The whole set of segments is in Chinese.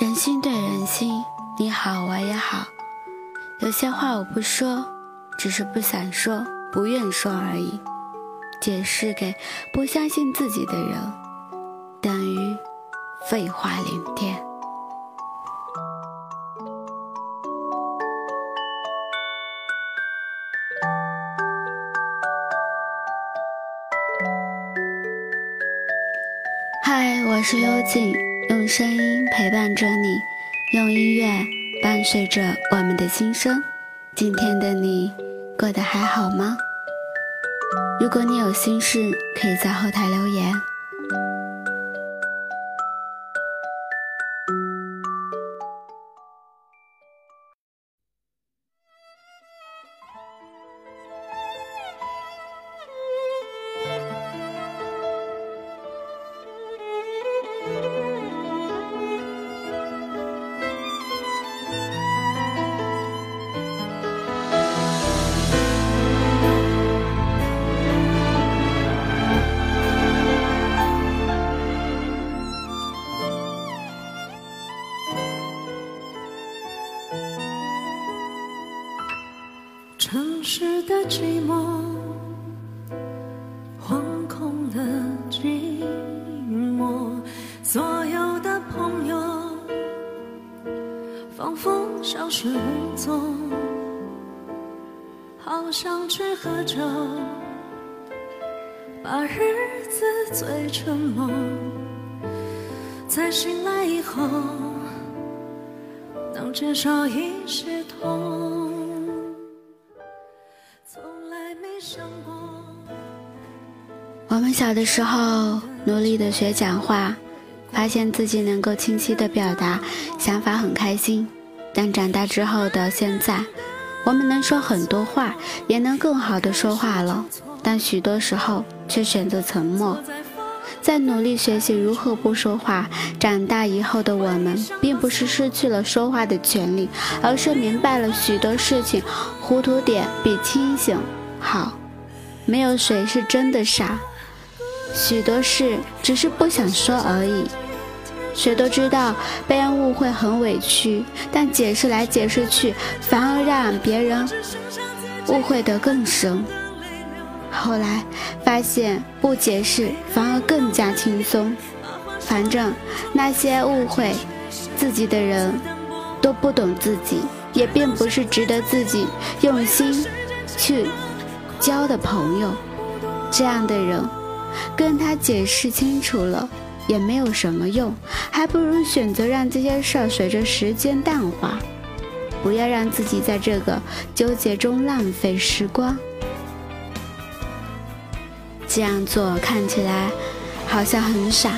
人心对人心，你好我也好。有些话我不说，只是不想说，不愿说而已。解释给不相信自己的人，等于废话连天。是幽静，用声音陪伴着你，用音乐伴随着我们的心声。今天的你过得还好吗？如果你有心事，可以在后台留言。寂寞，惶恐的寂寞，所有的朋友仿佛消失无踪，好想去喝酒，把日子醉成梦，在醒来以后能减少一些痛。我们小的时候努力的学讲话，发现自己能够清晰的表达想法，很开心。但长大之后的现在，我们能说很多话，也能更好的说话了，但许多时候却选择沉默。在努力学习如何不说话，长大以后的我们，并不是失去了说话的权利，而是明白了许多事情，糊涂点比清醒好。没有谁是真的傻。许多事只是不想说而已。谁都知道被人误会很委屈，但解释来解释去，反而让别人误会得更深。后来发现不解释反而更加轻松。反正那些误会自己的人都不懂自己，也并不是值得自己用心去交的朋友。这样的人。跟他解释清楚了也没有什么用，还不如选择让这些事儿随着时间淡化，不要让自己在这个纠结中浪费时光。这样做看起来好像很傻，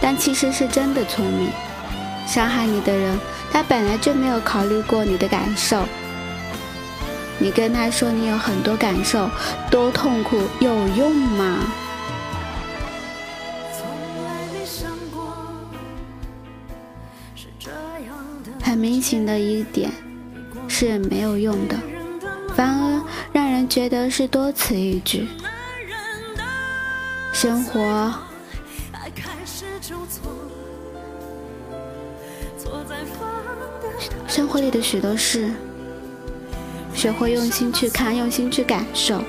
但其实是真的聪明。伤害你的人，他本来就没有考虑过你的感受。你跟他说你有很多感受，多痛苦，有用吗？很明显的一点是没有用的，反而让人觉得是多此一举。生活，生活里的许多事，学会用心去看，用心去感受。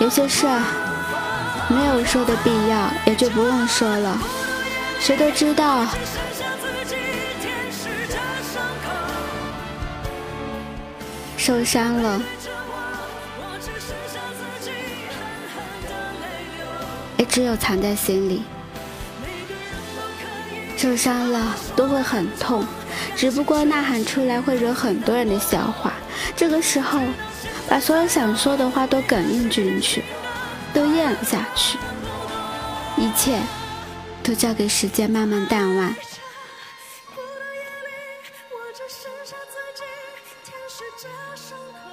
有些事儿没有说的必要，也就不用说了。谁都知道。受伤了，也只有藏在心里。受伤了都会很痛，只不过呐喊出来会惹很多人的笑话。这个时候，把所有想说的话都哽咽进去，都咽了下去，一切都交给时间慢慢淡忘。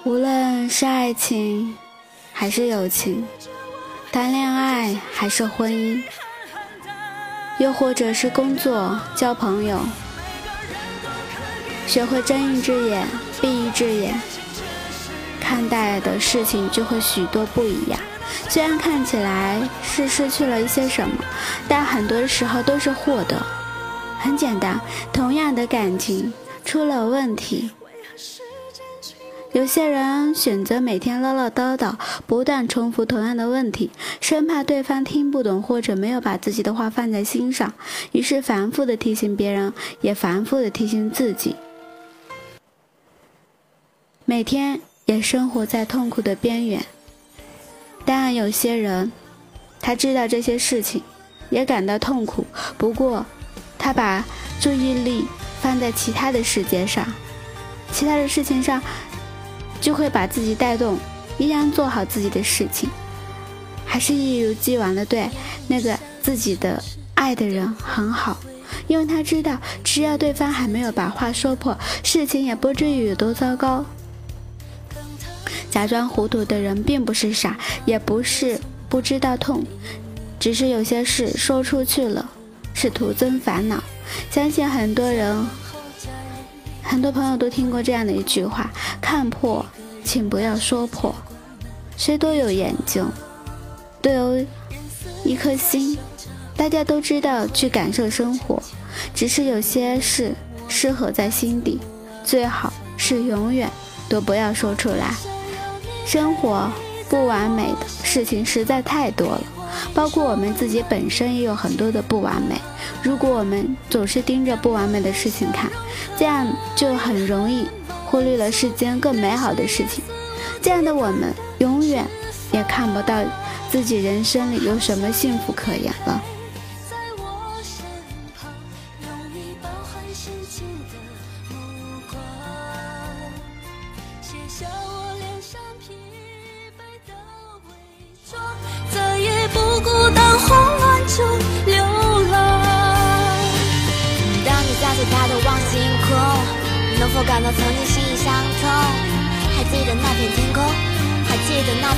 无论是爱情，还是友情，谈恋爱还是婚姻，又或者是工作交朋友，学会睁一只眼闭一只眼，看待的事情就会许多不一样。虽然看起来是失去了一些什么，但很多时候都是获得。很简单，同样的感情出了问题，有些人选择每天唠唠叨叨，不断重复同样的问题，生怕对方听不懂或者没有把自己的话放在心上，于是反复的提醒别人，也反复的提醒自己。每天也生活在痛苦的边缘。当然，有些人他知道这些事情，也感到痛苦。不过，他把注意力放在其他的世界上，其他的事情上，就会把自己带动，依然做好自己的事情，还是一如既往的对那个自己的爱的人很好，因为他知道，只要对方还没有把话说破，事情也不至于有多糟糕。假装糊涂的人并不是傻，也不是不知道痛，只是有些事说出去了是徒增烦恼。相信很多人、很多朋友都听过这样的一句话：看破，请不要说破。谁都有眼睛，都有一颗心，大家都知道去感受生活，只是有些事适合在心底，最好是永远都不要说出来。生活不完美的事情实在太多了，包括我们自己本身也有很多的不完美。如果我们总是盯着不完美的事情看，这样就很容易忽略了世间更美好的事情。这样的我们永远也看不到自己人生里有什么幸福可言了。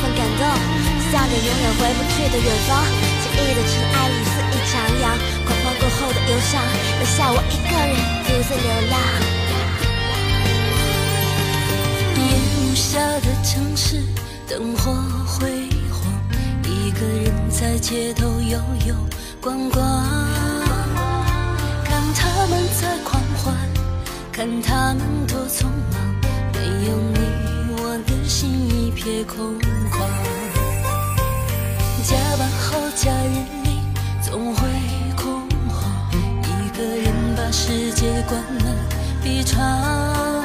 份感动，向着永远回不去的远方。记忆的尘埃里肆意徜徉，狂欢过后的忧伤，留下我一个人独自流浪。夜幕下的城市，灯火辉煌，一个人在街头悠悠逛逛，看他们在狂欢。看他们多匆忙，没有你，我的心一片空旷。加班后假日里总会恐慌，一个人把世界关了闭窗。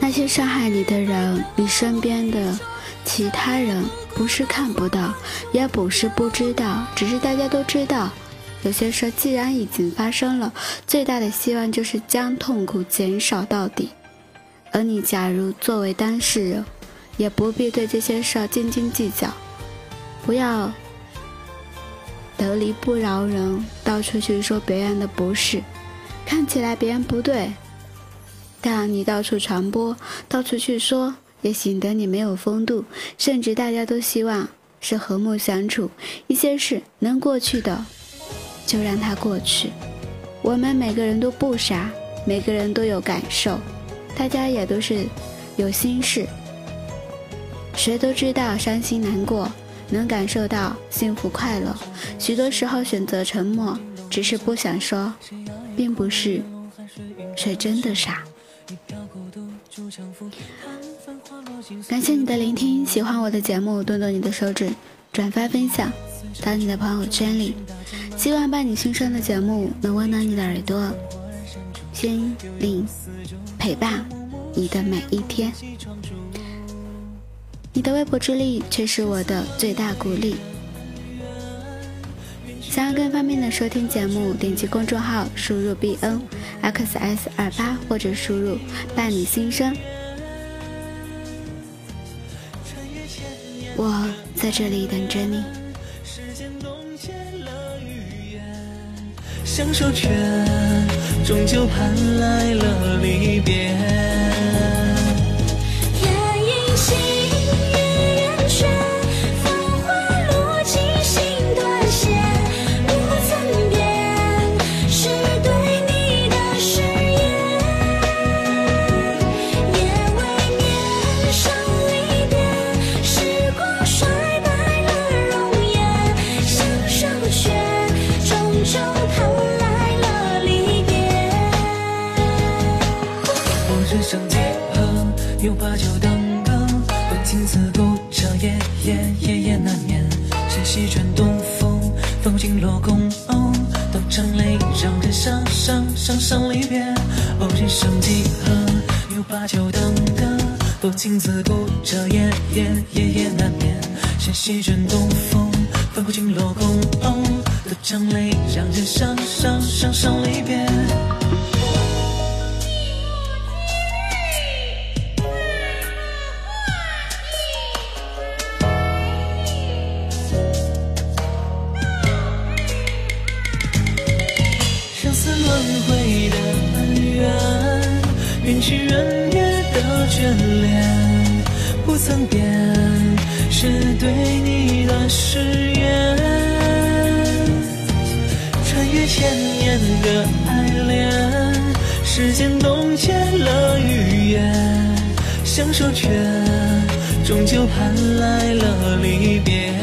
那些伤害你的人，你身边的其他人不是看不到，也不是不知道，只是大家都知道，有些事既然已经发生了，最大的希望就是将痛苦减少到底。而你假如作为当事人，也不必对这些事儿斤斤计较，不要得理不饶人，到处去说别人的不是，看起来别人不对。但你到处传播，到处去说，也显得你没有风度，甚至大家都希望是和睦相处，一些事能过去的，就让它过去。我们每个人都不傻，每个人都有感受，大家也都是有心事。谁都知道伤心难过，能感受到幸福快乐。许多时候选择沉默，只是不想说，并不是谁真的傻。感谢你的聆听，喜欢我的节目，动动你的手指，转发分享到你的朋友圈里。希望伴你心声的节目能温暖你的耳朵、心灵，陪伴你的每一天。你的微薄之力却是我的最大鼓励。想要更方便的收听节目，点击公众号输入 b n x s 二八，或者输入伴你心声。我在这里等着你。相守却终究盼来了离别。伤伤伤离别。哦，人生几何？又把酒当歌，多情自古彻夜夜夜夜难眠。谁席卷东风，风尽落空，的长泪，让人伤伤伤伤离别。轮回的恩怨，缘起缘灭的眷恋不曾变，是对你的誓言。穿越千年的爱恋，时间冻结了语言，相守却终究盼来了离别。